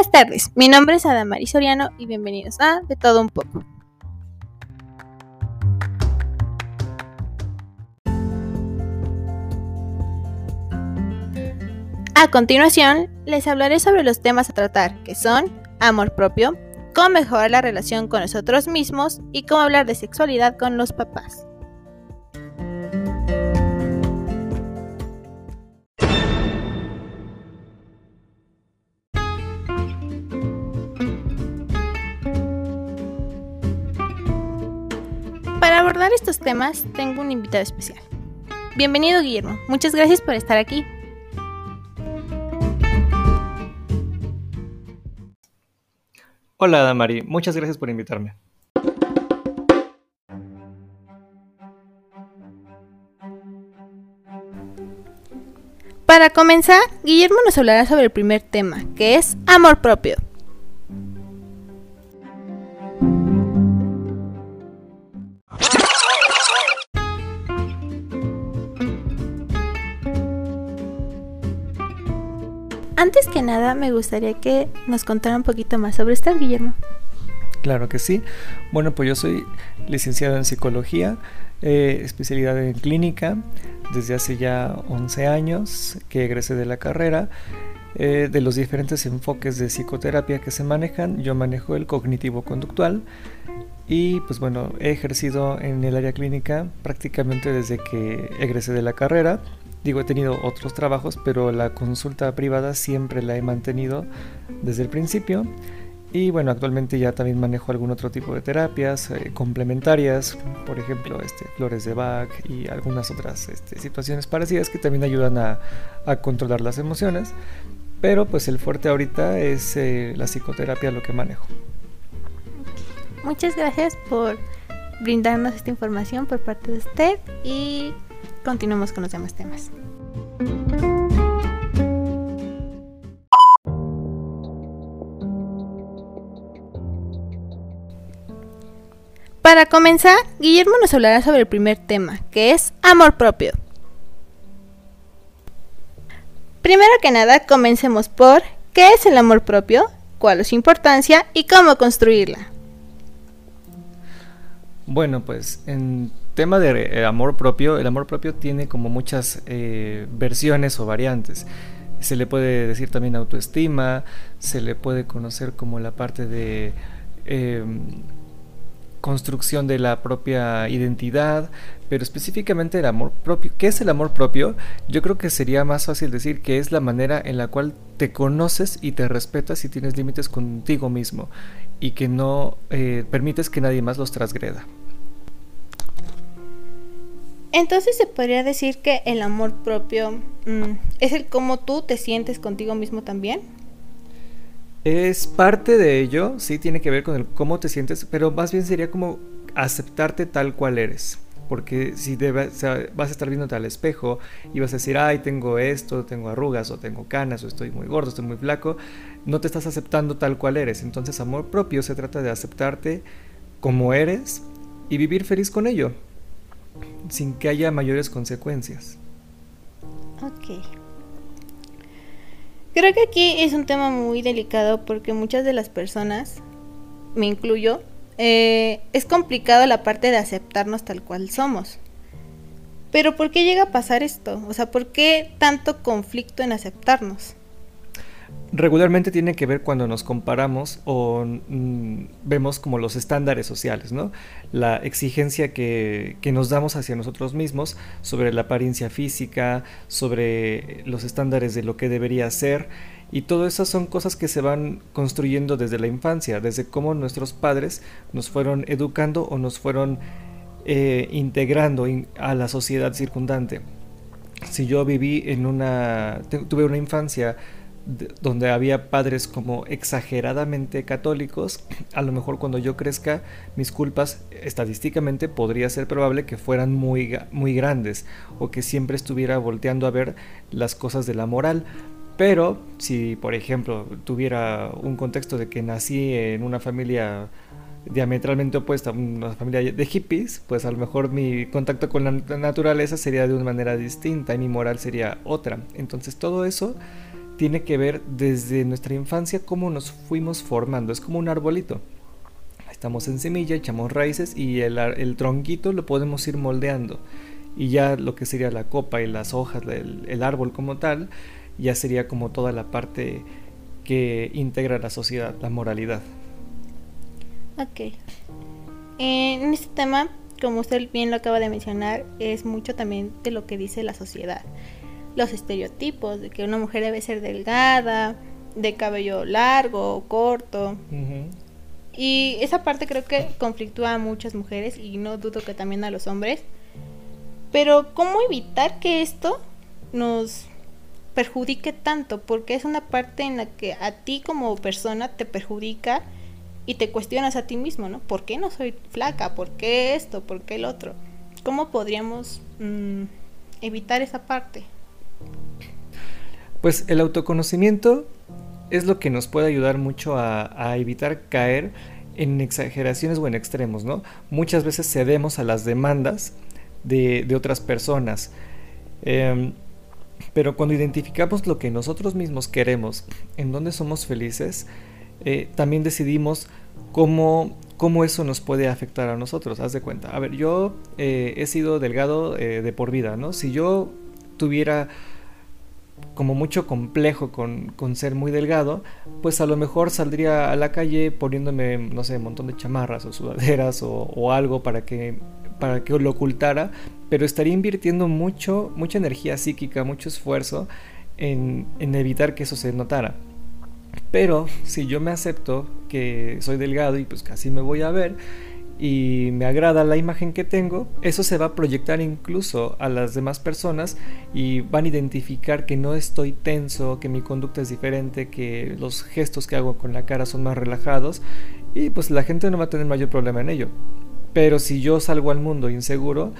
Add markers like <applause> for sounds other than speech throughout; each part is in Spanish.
Buenas tardes, mi nombre es Adamari Soriano y bienvenidos a De Todo Un Poco. A continuación, les hablaré sobre los temas a tratar, que son amor propio, cómo mejorar la relación con nosotros mismos y cómo hablar de sexualidad con los papás. Abordar estos temas tengo un invitado especial. Bienvenido Guillermo, muchas gracias por estar aquí. Hola Damari, muchas gracias por invitarme. Para comenzar, Guillermo nos hablará sobre el primer tema, que es amor propio. Antes que nada, me gustaría que nos contara un poquito más sobre usted, Guillermo. Claro que sí. Bueno, pues yo soy licenciado en psicología, eh, especialidad en clínica, desde hace ya 11 años que egresé de la carrera. Eh, de los diferentes enfoques de psicoterapia que se manejan, yo manejo el cognitivo-conductual y pues bueno, he ejercido en el área clínica prácticamente desde que egresé de la carrera. Digo, he tenido otros trabajos, pero la consulta privada siempre la he mantenido desde el principio. Y bueno, actualmente ya también manejo algún otro tipo de terapias eh, complementarias, por ejemplo, este, flores de Bach y algunas otras este, situaciones parecidas que también ayudan a, a, controlar las emociones. Pero pues el fuerte ahorita es eh, la psicoterapia lo que manejo. Muchas gracias por brindarnos esta información por parte de usted y continuemos con los demás temas. Para comenzar, Guillermo nos hablará sobre el primer tema, que es amor propio. Primero que nada, comencemos por ¿qué es el amor propio? ¿Cuál es su importancia? ¿Y cómo construirla? Bueno, pues en tema de eh, amor propio, el amor propio tiene como muchas eh, versiones o variantes. Se le puede decir también autoestima, se le puede conocer como la parte de eh, construcción de la propia identidad, pero específicamente el amor propio. ¿Qué es el amor propio? Yo creo que sería más fácil decir que es la manera en la cual te conoces y te respetas y tienes límites contigo mismo y que no eh, permites que nadie más los transgreda. Entonces se podría decir que el amor propio mm, es el cómo tú te sientes contigo mismo también. Es parte de ello, sí, tiene que ver con el cómo te sientes, pero más bien sería como aceptarte tal cual eres. Porque si vas a estar viéndote al espejo y vas a decir, ay, tengo esto, tengo arrugas, o tengo canas, o estoy muy gordo, estoy muy flaco, no te estás aceptando tal cual eres. Entonces, amor propio se trata de aceptarte como eres y vivir feliz con ello sin que haya mayores consecuencias. Ok. Creo que aquí es un tema muy delicado porque muchas de las personas, me incluyo, eh, es complicado la parte de aceptarnos tal cual somos. Pero ¿por qué llega a pasar esto? O sea, ¿por qué tanto conflicto en aceptarnos? Regularmente tiene que ver cuando nos comparamos o mm, vemos como los estándares sociales, ¿no? La exigencia que, nos damos hacia nosotros mismos sobre la apariencia física, sobre los estándares de lo que debería ser. Y todo eso son cosas que se van construyendo desde la infancia, desde cómo nuestros padres nos fueron educando o nos fueron eh, integrando a la sociedad circundante. Si yo viví en una, tuve una infancia donde había padres como exageradamente católicos, <clears throat> a lo mejor cuando yo crezca, mis culpas estadísticamente podría ser probable que fueran muy, muy grandes o que siempre estuviera volteando a ver las cosas de la moral. Pero si, por ejemplo, tuviera un contexto de que nací en una familia diametralmente opuesta, una familia de hippies, pues a lo mejor mi contacto con la naturaleza sería de una manera distinta y mi moral sería otra. Entonces todo eso tiene que ver desde nuestra infancia cómo nos fuimos formando. Es como un arbolito. Estamos en semilla, echamos raíces y el, tronquito lo podemos ir moldeando. Y ya lo que sería la copa y las hojas, el, el árbol como tal, ya sería como toda la parte que integra la sociedad, la moralidad. Ok. En este tema, como usted bien lo acaba de mencionar, es mucho también de lo que dice la sociedad. Los estereotipos de que una mujer debe ser delgada, de cabello largo o corto. Y esa parte creo que conflictúa a muchas mujeres y no dudo que también a los hombres. Pero ¿cómo evitar que esto nos perjudique tanto? Porque es una parte en la que a ti como persona te perjudica y te cuestionas a ti mismo, ¿no? ¿Por qué no soy flaca? ¿Por qué esto? ¿Por qué el otro? ¿Cómo podríamos mm, evitar esa parte? Pues el autoconocimiento es lo que nos puede ayudar mucho a, evitar caer en exageraciones o en extremos, ¿no? Muchas veces cedemos a las demandas de, otras personas. Em, pero cuando identificamos lo que nosotros mismos queremos, en dónde somos felices, eh, también decidimos cómo, cómo, eso nos puede afectar a nosotros. Haz de cuenta. A ver, yo eh, he sido delgado eh, de por vida, ¿no? Si yo tuviera como mucho complejo con, ser muy delgado, pues a lo mejor saldría a la calle poniéndome, no sé, un montón de chamarras o sudaderas o, algo para que, para que lo ocultara, pero estaría invirtiendo mucho, mucha energía psíquica, mucho esfuerzo en, en evitar que eso se notara. Pero si yo me acepto que soy delgado y pues casi me voy a ver, y me agrada la imagen que tengo, eso se va a proyectar incluso a las demás personas y van a identificar que no estoy tenso, que mi conducta es diferente, que los gestos que hago con la cara son más relajados y pues la gente no va a tener mayor problema en ello. Pero si yo salgo al mundo inseguro,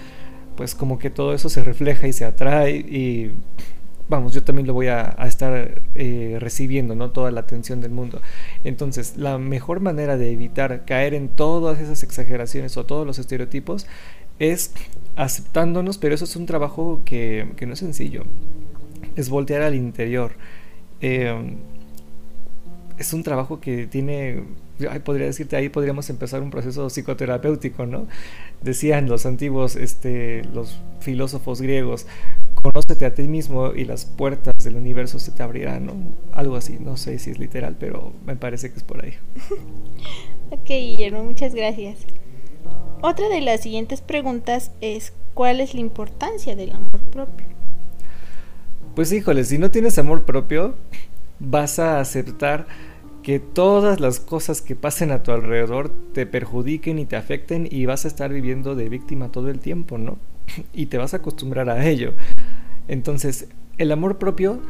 pues como que todo eso se refleja y se atrae y vamos, yo también lo voy a, estar eh, recibiendo, ¿no? Toda la atención del mundo. Entonces, la mejor manera de evitar caer en todas esas exageraciones o todos los estereotipos es aceptándonos, pero eso es un trabajo que, no es sencillo. Es voltear al interior. Eh, es un trabajo que tiene podría decirte, ahí podríamos empezar un proceso psicoterapéutico, ¿no? Decían los antiguos, este, los filósofos griegos, conócete a ti mismo y las puertas del universo se te abrirán, ¿no? Algo así, no sé si es literal, pero me parece que es por ahí. <laughs> ok, Guillermo, muchas gracias. Otra de las siguientes preguntas es, ¿cuál es la importancia del amor propio? Pues híjole, si no tienes amor propio, vas a aceptar que todas las cosas que pasen a tu alrededor te perjudiquen y te afecten y vas a estar viviendo de víctima todo el tiempo, ¿no? <laughs> Y te vas a acostumbrar a ello. Entonces, el amor propio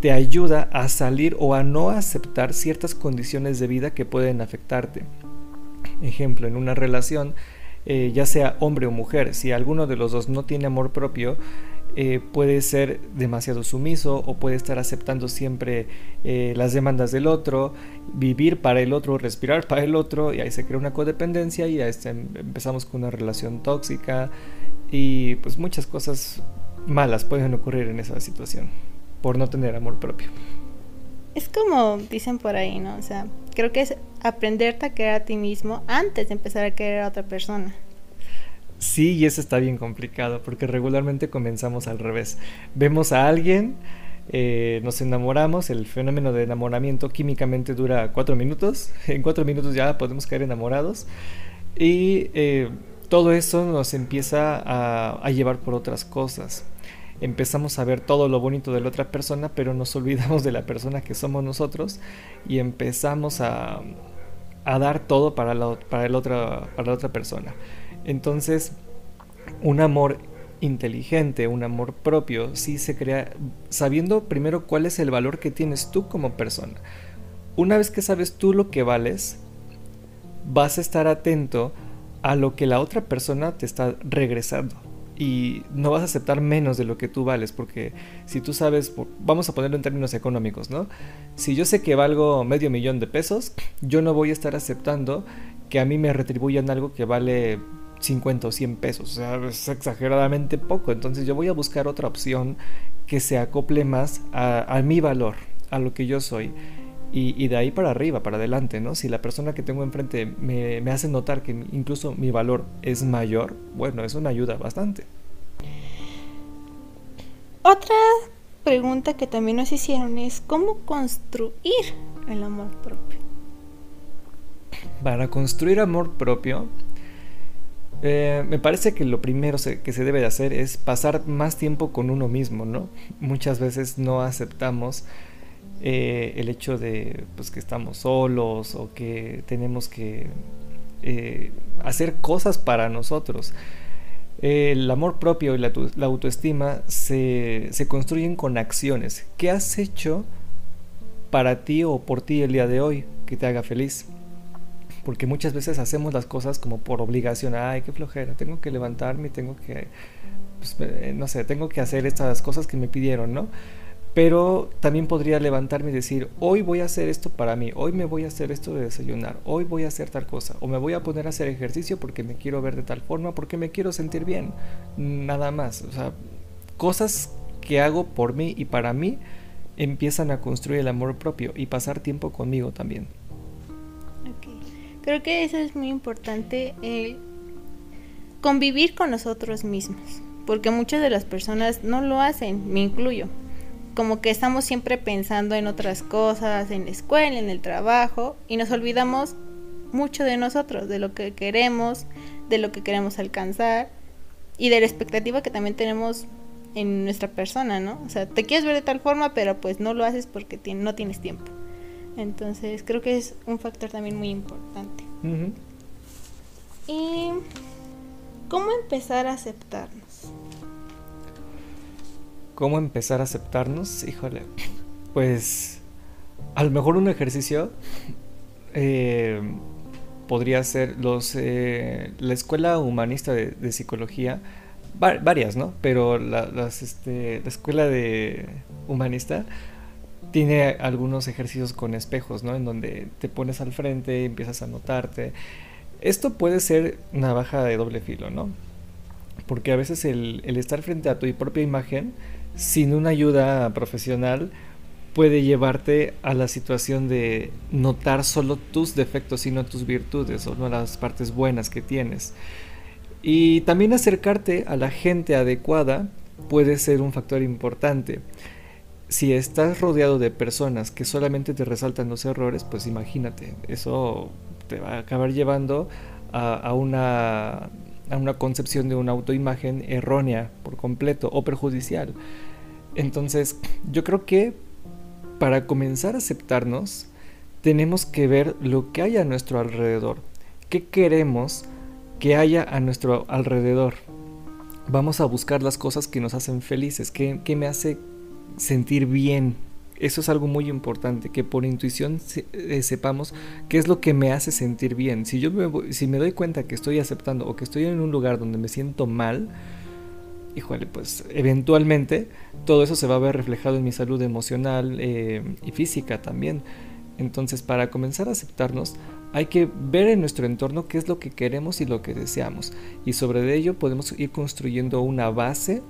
te ayuda a salir o a no aceptar ciertas condiciones de vida que pueden afectarte. Ejemplo, en una relación, eh, ya sea hombre o mujer, si alguno de los dos no tiene amor propio, eh, puede ser demasiado sumiso o puede estar aceptando siempre eh, las demandas del otro, vivir para el otro, respirar para el otro, y ahí se crea una codependencia y ahí empezamos con una relación tóxica y pues muchas cosas malas pueden ocurrir en esa situación por no tener amor propio. Es como dicen por ahí, ¿no? O sea, creo que es aprenderte a querer a ti mismo antes de empezar a querer a otra persona. Sí, y eso está bien complicado, porque regularmente comenzamos al revés. Vemos a alguien, eh, nos enamoramos, el fenómeno de enamoramiento químicamente dura cuatro minutos, <laughs> en cuatro minutos ya podemos caer enamorados, y eh, todo eso nos empieza a, llevar por otras cosas empezamos a ver todo lo bonito de la otra persona, pero nos <laughs> olvidamos de la persona que somos nosotros y empezamos a, dar todo para, el otra, para la otra persona. Entonces, un amor inteligente, un amor propio, sí se crea sabiendo primero cuál es el valor que tienes tú como persona. Una vez que sabes tú lo que vales, vas a estar atento a lo que la otra persona te está regresando. Y no vas a aceptar menos de lo que tú vales, porque si tú sabes, vamos a ponerlo en términos económicos, ¿no? Si yo sé que valgo medio millón de pesos, yo no voy a estar aceptando que a mí me retribuyan algo que vale 50 o 100 pesos, o sea, es exageradamente poco, entonces yo voy a buscar otra opción que se acople más a, mi valor, a lo que yo soy. Y, de ahí para arriba, para adelante, ¿no? Si la persona que tengo enfrente me, me hace notar que incluso mi valor es mayor, bueno, eso me ayuda bastante. Otra pregunta que también nos hicieron es cómo construir el amor propio. Para construir amor propio, eh, me parece que lo primero que se debe de hacer es pasar más tiempo con uno mismo, ¿no? Muchas veces no aceptamos eh, el hecho de pues, que estamos solos o que tenemos que eh, hacer cosas para nosotros. El amor propio y la, autoestima se, se, construyen con acciones. ¿Qué has hecho para ti o por ti el día de hoy que te haga feliz? Porque muchas veces hacemos las cosas como por obligación. Ay, qué flojera, tengo que levantarme, tengo que, pues, no sé, tengo que hacer estas cosas que me pidieron, ¿no? Pero también podría levantarme y decir, hoy voy a hacer esto para mí, hoy me voy a hacer esto de desayunar, hoy voy a hacer tal cosa, o me voy a poner a hacer ejercicio porque me quiero ver de tal forma, porque me quiero sentir bien, nada más. O sea, cosas que hago por mí y para mí empiezan a construir el amor propio y pasar tiempo conmigo también. Creo que eso es muy importante, el convivir con nosotros mismos, porque muchas de las personas no lo hacen, me incluyo como que estamos siempre pensando en otras cosas, en la escuela, en el trabajo, y nos olvidamos mucho de nosotros, de lo que queremos, de lo que queremos alcanzar y de la expectativa que también tenemos en nuestra persona, ¿no? O sea, te quieres ver de tal forma, pero pues no lo haces porque no tienes tiempo. Entonces, creo que es un factor también muy importante. Y cómo empezar a aceptarnos. ¿Cómo empezar a aceptarnos? Híjole, pues a lo mejor un ejercicio eh, podría ser los eh, la escuela humanista de, psicología, varias, ¿no? Pero la, este, la escuela de humanista tiene algunos ejercicios con espejos, ¿no? En donde te pones al frente, empiezas a notarte. Esto puede ser una baja de doble filo, ¿no? Porque a veces el, el estar frente a tu propia imagen sin una ayuda profesional puede llevarte a la situación de notar solo tus defectos y no tus virtudes o no las partes buenas que tienes. Y también acercarte a la gente adecuada puede ser un factor importante. Si estás rodeado de personas que solamente te resaltan los errores, pues imagínate, eso te va a acabar llevando a, una, a una concepción de una autoimagen errónea por completo o perjudicial. Entonces, yo creo que para comenzar a aceptarnos, tenemos que ver lo que hay a nuestro alrededor. ¿Qué queremos que haya a nuestro alrededor? Vamos a buscar las cosas que nos hacen felices, que, me hace sentir bien. Eso es algo muy importante, que por intuición eh, sepamos qué es lo que me hace sentir bien. Si yo si me doy cuenta que estoy aceptando o que estoy en un lugar donde me siento mal, híjole, pues eventualmente todo eso se va a ver reflejado en mi salud emocional eh, y física también. Entonces, para comenzar a aceptarnos, hay que ver en nuestro entorno qué es lo que queremos y lo que deseamos. Y sobre ello podemos ir construyendo una base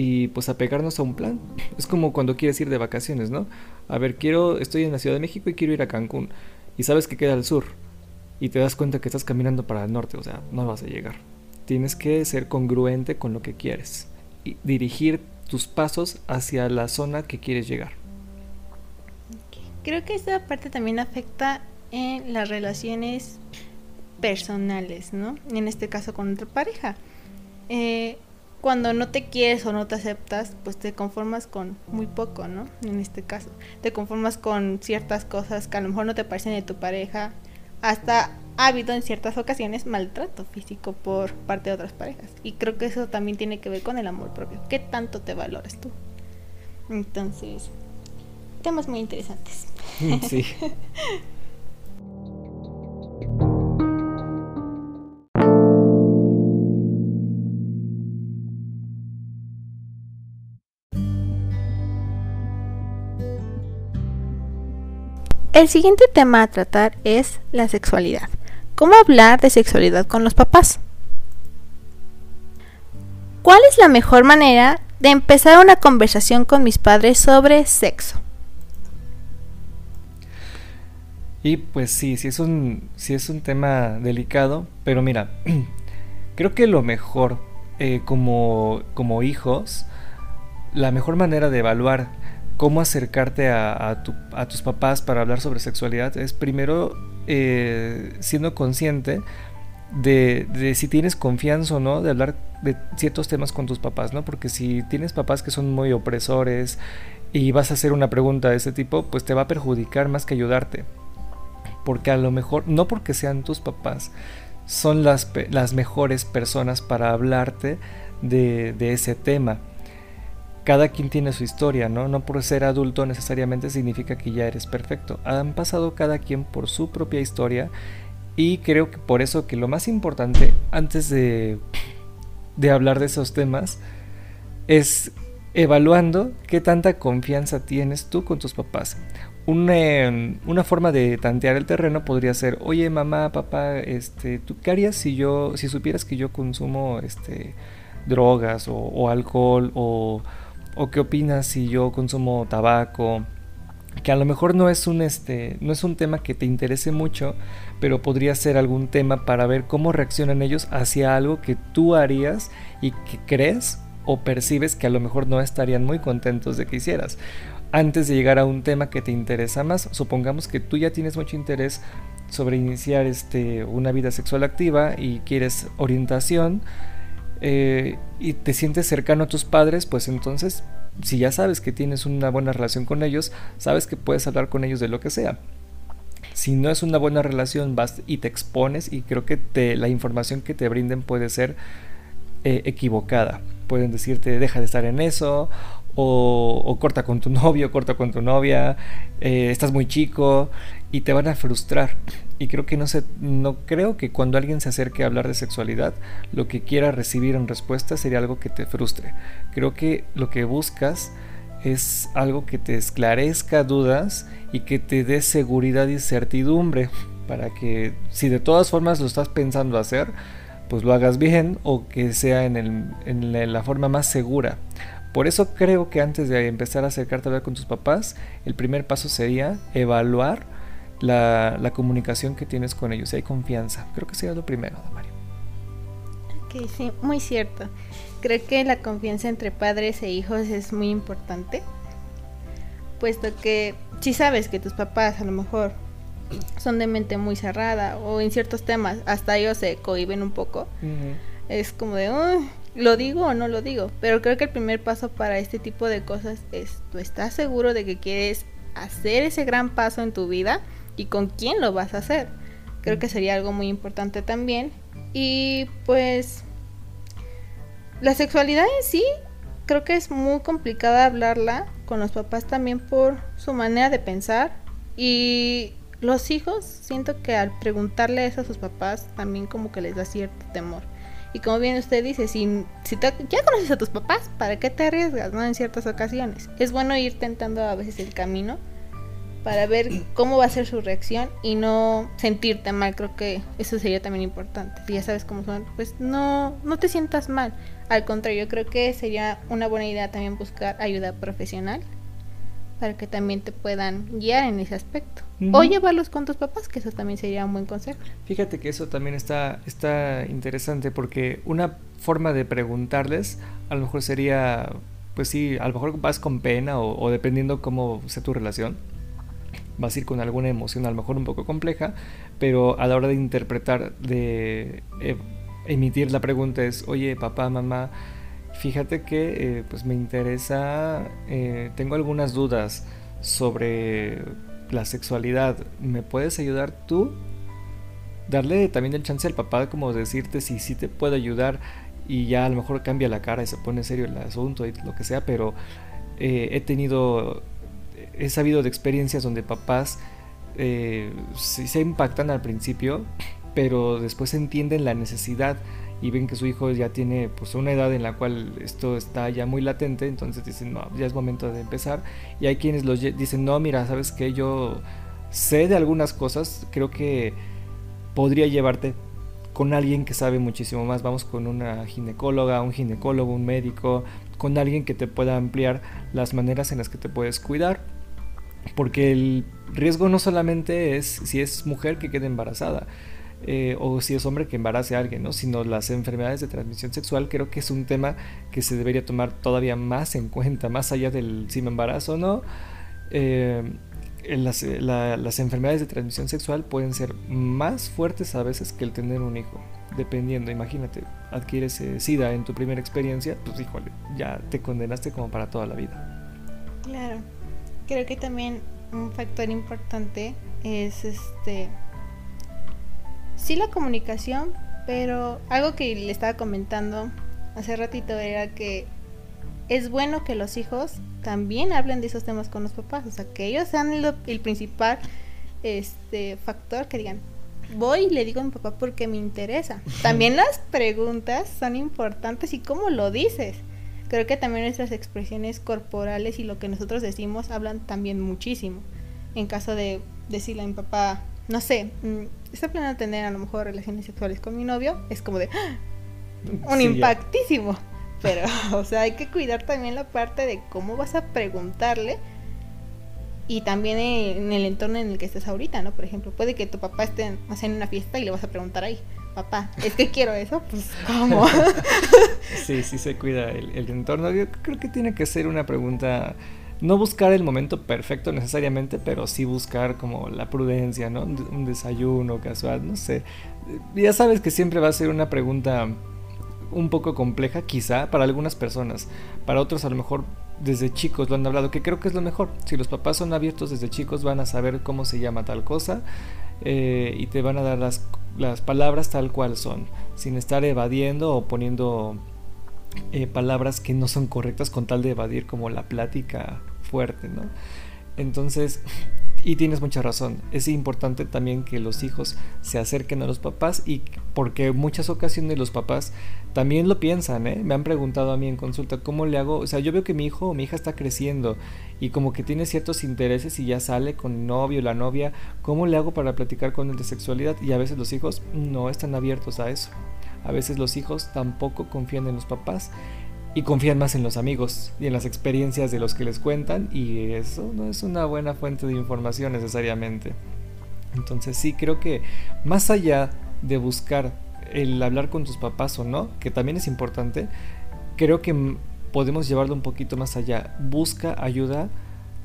y pues apegarnos a un plan. Es como cuando quieres ir de vacaciones, ¿no? A ver, quiero, estoy en la Ciudad de México y quiero ir a Cancún. Y sabes que queda al sur. Y te das cuenta que estás caminando para el norte, o sea, no vas a llegar. Tienes que ser congruente con lo que quieres y dirigir tus pasos hacia la zona que quieres llegar. Creo que esta parte también afecta en las relaciones personales, ¿no? En este caso con otra pareja. Eh, cuando no te quieres o no te aceptas, pues te conformas con muy poco, ¿no? En este caso, te conformas con ciertas cosas que a lo mejor no te parecen de tu pareja, hasta ha habido en ciertas ocasiones maltrato físico por parte de otras parejas. Y creo que eso también tiene que ver con el amor propio. ¿Qué tanto te valoras tú? Entonces, temas muy interesantes. <laughs> Sí. <laughs> El siguiente tema a tratar es la sexualidad. ¿Cómo hablar de sexualidad con los papás? ¿Cuál es la mejor manera de empezar una conversación con mis padres sobre sexo. Y pues sí, sí es un, sí es un tema delicado, pero mira, <clears throat> creo que lo mejor eh, como, como hijos, la mejor manera de evaluar cómo acercarte a, tus papás para hablar sobre sexualidad es primero eh, siendo consciente de, si tienes confianza o no de hablar de ciertos temas con tus papás, ¿no? Porque si tienes papás que son muy opresores y vas a hacer una pregunta de ese tipo, pues te va a perjudicar más que ayudarte. Porque a lo mejor, no porque sean tus papás, son las, las mejores personas para hablarte de, de ese tema cada quien tiene su historia, ¿no? No por ser adulto necesariamente significa que ya eres perfecto. Han pasado cada quien por su propia historia y creo que por eso que lo más importante antes de, de hablar de esos temas es evaluando qué tanta confianza tienes tú con tus papás. Una, una, forma de tantear el terreno podría ser, oye mamá, papá, este, ¿tú qué harías si yo, si supieras que yo consumo este, drogas o alcohol o, o qué opinas si yo consumo tabaco, que a lo mejor no es un este no es un tema que te interese mucho, pero podría ser algún tema para ver cómo reaccionan ellos hacia algo que tú harías y que crees o percibes que a lo mejor no estarían muy contentos de que hicieras. Antes de llegar a un tema que te interesa más, supongamos que tú ya tienes mucho interés sobre iniciar este, una vida sexual activa y quieres orientación, eh, y te sientes cercano a tus padres, pues entonces, si ya sabes que tienes una buena relación con ellos, sabes que puedes hablar con ellos de lo que sea. Si no es una buena relación, vas y te expones y creo que la información que te brinden puede ser eh, equivocada. Pueden decirte, deja de estar en eso, o, corta con tu novio, corta con tu novia, eh, estás muy chico y te van a frustrar. Y creo que no sé, no creo que cuando alguien se acerque a hablar de sexualidad, lo que quiera recibir en respuesta sería algo que te frustre. Creo que lo que buscas es algo que te esclarezca dudas y que te dé seguridad y certidumbre para que si de todas formas lo estás pensando hacer, pues lo hagas bien o que sea en, el, en la forma más segura. Por eso creo que antes de empezar a acercarte a hablar con tus papás, el primer paso sería evaluar la, comunicación que tienes con ellos, si hay confianza. Creo que sería lo primero, Mario. Ok, sí, muy cierto. Creo que la confianza entre padres e hijos es muy importante, puesto que si sabes que tus papás a lo mejor son de mente muy cerrada o en ciertos temas hasta ellos se cohiben un poco, es como de, ¿lo digo o no lo digo? Pero creo que el primer paso para este tipo de cosas es, ¿tú estás seguro de que quieres hacer ese gran paso en tu vida? ¿Y con quién lo vas a hacer? Creo que sería algo muy importante también. Y pues la sexualidad en sí creo que es muy complicada hablarla con los papás también por su manera de pensar y los hijos siento que al preguntarle eso a sus papás también como que les da cierto temor. Y como bien usted dice, si, si ya conoces a tus papás, ¿para qué te arriesgas no? en ciertas ocasiones? Es bueno ir tentando a veces el camino para ver cómo va a ser su reacción y no sentirte mal. Creo que eso sería también importante. Si ya sabes cómo son, pues no, no te sientas mal. Al contrario, creo que sería una buena idea también buscar ayuda profesional para que también te puedan guiar en ese aspecto. O llevarlos con tus papás, que eso también sería un buen consejo. Fíjate que eso también está, está interesante porque una forma de preguntarles a lo mejor sería, pues sí, a lo mejor vas con pena o, o dependiendo cómo sea tu relación vas a ir con alguna emoción a lo mejor un poco compleja, pero a la hora de interpretar, de eh, emitir la pregunta es, oye, papá, mamá, fíjate que eh, pues me interesa, eh, tengo algunas dudas sobre la sexualidad, ¿me puedes ayudar tú? Darle también el chance al papá como decirte si sí te puede ayudar y ya a lo mejor cambia la cara y se pone serio el asunto y lo que sea, pero he tenido he sabido de experiencias donde papás eh, se impactan al principio, pero después entienden la necesidad y ven que su hijo ya tiene pues una edad en la cual esto está ya muy latente, entonces dicen, no, ya es momento de empezar. Y hay quienes los dicen, no, mira, sabes que yo sé de algunas cosas, creo que podría llevarte con alguien que sabe muchísimo más. Vamos con una ginecóloga, un ginecólogo, un médico, con alguien que te pueda ampliar las maneras en las que te puedes cuidar. Porque el riesgo no solamente es si es mujer que quede embarazada, eh, o si es hombre que embarace a alguien, ¿no? sino las enfermedades de transmisión sexual, creo que es un tema que se debería tomar todavía más en cuenta, más allá del si me embarazo o no. Eh, las, enfermedades de transmisión sexual pueden ser más fuertes a veces que el tener un hijo, dependiendo, imagínate, adquieres SIDA en tu primera experiencia, pues híjole, ya te condenaste como para toda la vida. Claro, creo que también un factor importante es este sí la comunicación, pero algo que le estaba comentando hace ratito era que es bueno que los hijos también hablen de esos temas con los papás, o sea, que ellos sean el, principal este factor que digan, voy y le digo a mi papá porque me interesa. <laughs> También las preguntas son importantes y cómo lo dices. Creo que también nuestras expresiones corporales y lo que nosotros decimos hablan también muchísimo. En caso de decirle a mi papá, no sé, mm, está planeando tener a lo mejor relaciones sexuales con mi novio, es como de ¡ah! un impactísimo. Pero, <laughs> o sea, hay que cuidar también la parte de cómo vas a preguntarle y también en el entorno en el que estés ahorita, ¿no? Por ejemplo, puede que tu papá esté en una fiesta y le vas a preguntar ahí, papá, es que quiero eso, pues ¿cómo? <laughs> sí, sí se cuida el, el entorno. Yo creo que tiene que ser una pregunta no buscar el momento perfecto necesariamente, pero sí buscar como la prudencia, ¿no? Un desayuno casual, no sé. Ya sabes que siempre va a ser una pregunta un poco compleja, quizá, para algunas personas. Para otros a lo mejor desde chicos lo han hablado, que creo que es lo mejor. Si los papás son abiertos desde chicos van a saber cómo se llama tal cosa eh, y te van a dar las, las palabras tal cual son, sin estar evadiendo o poniendo eh, palabras que no son correctas con tal de evadir como la plática fuerte, ¿no? Entonces, y tienes mucha razón, es importante también que los hijos se acerquen a los papás y porque en muchas ocasiones los papás también lo piensan, ¿eh? Me han preguntado a mí en consulta, ¿cómo le hago? O sea, yo veo que mi hijo o mi hija está creciendo y como que tiene ciertos intereses y ya sale con el novio, la novia, ¿cómo le hago para platicar con él de sexualidad? Y a veces los hijos no están abiertos a eso. A veces los hijos tampoco confían en los papás y confían más en los amigos y en las experiencias de los que les cuentan y eso no es una buena fuente de información necesariamente. Entonces sí creo que más allá de buscar el hablar con tus papás o no, que también es importante, creo que podemos llevarlo un poquito más allá. Busca ayuda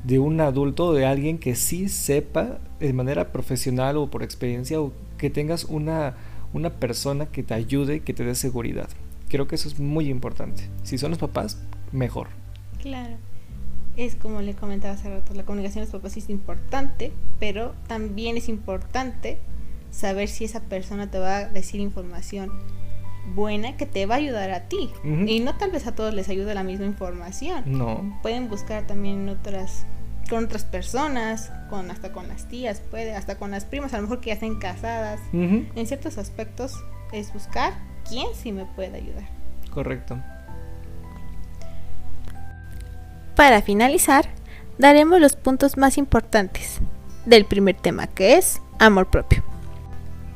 de un adulto o de alguien que sí sepa de manera profesional o por experiencia o que tengas una una persona que te ayude, que te dé seguridad. Creo que eso es muy importante. Si son los papás, mejor. Claro. Es como le comentaba hace rato, la comunicación de los papás es importante, pero también es importante saber si esa persona te va a decir información buena que te va a ayudar a ti. Y no tal vez a todos les ayude la misma información. No. Pueden buscar también otras con otras personas, con hasta con las tías, puede, hasta con las primas, a lo mejor que ya estén casadas. En ciertos aspectos es buscar quién sí me puede ayudar. Correcto. Para finalizar, daremos los puntos más importantes del primer tema, que es amor propio.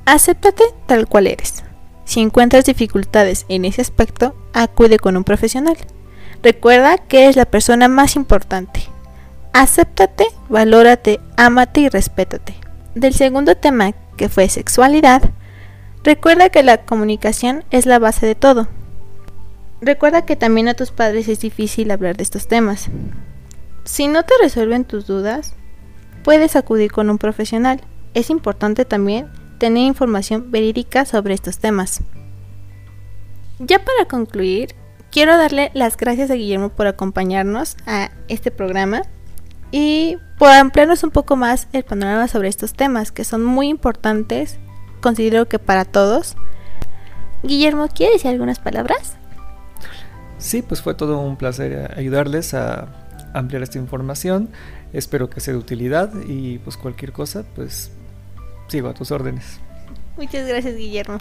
Acéptate tal cual eres. Si encuentras dificultades en ese aspecto, acude con un profesional. Recuerda que eres la persona más importante Acéptate, valórate, ámate y respétate. Del segundo tema, que fue sexualidad, recuerda que la comunicación es la base de todo. Recuerda que también a tus padres es difícil hablar de estos temas. Si no te resuelven tus dudas, puedes acudir con un profesional. Es importante también tener información verídica sobre estos temas. Ya para concluir, quiero darle las gracias a Guillermo por acompañarnos a este programa y por ampliarnos un poco más el panorama sobre estos temas que son muy importantes, considero que para todos. Guillermo, ¿quieres decir algunas palabras? Sí, pues fue todo un placer ayudarles a ampliar esta información. Espero que sea de utilidad y pues cualquier cosa, pues sigo a tus órdenes. Muchas gracias, Guillermo.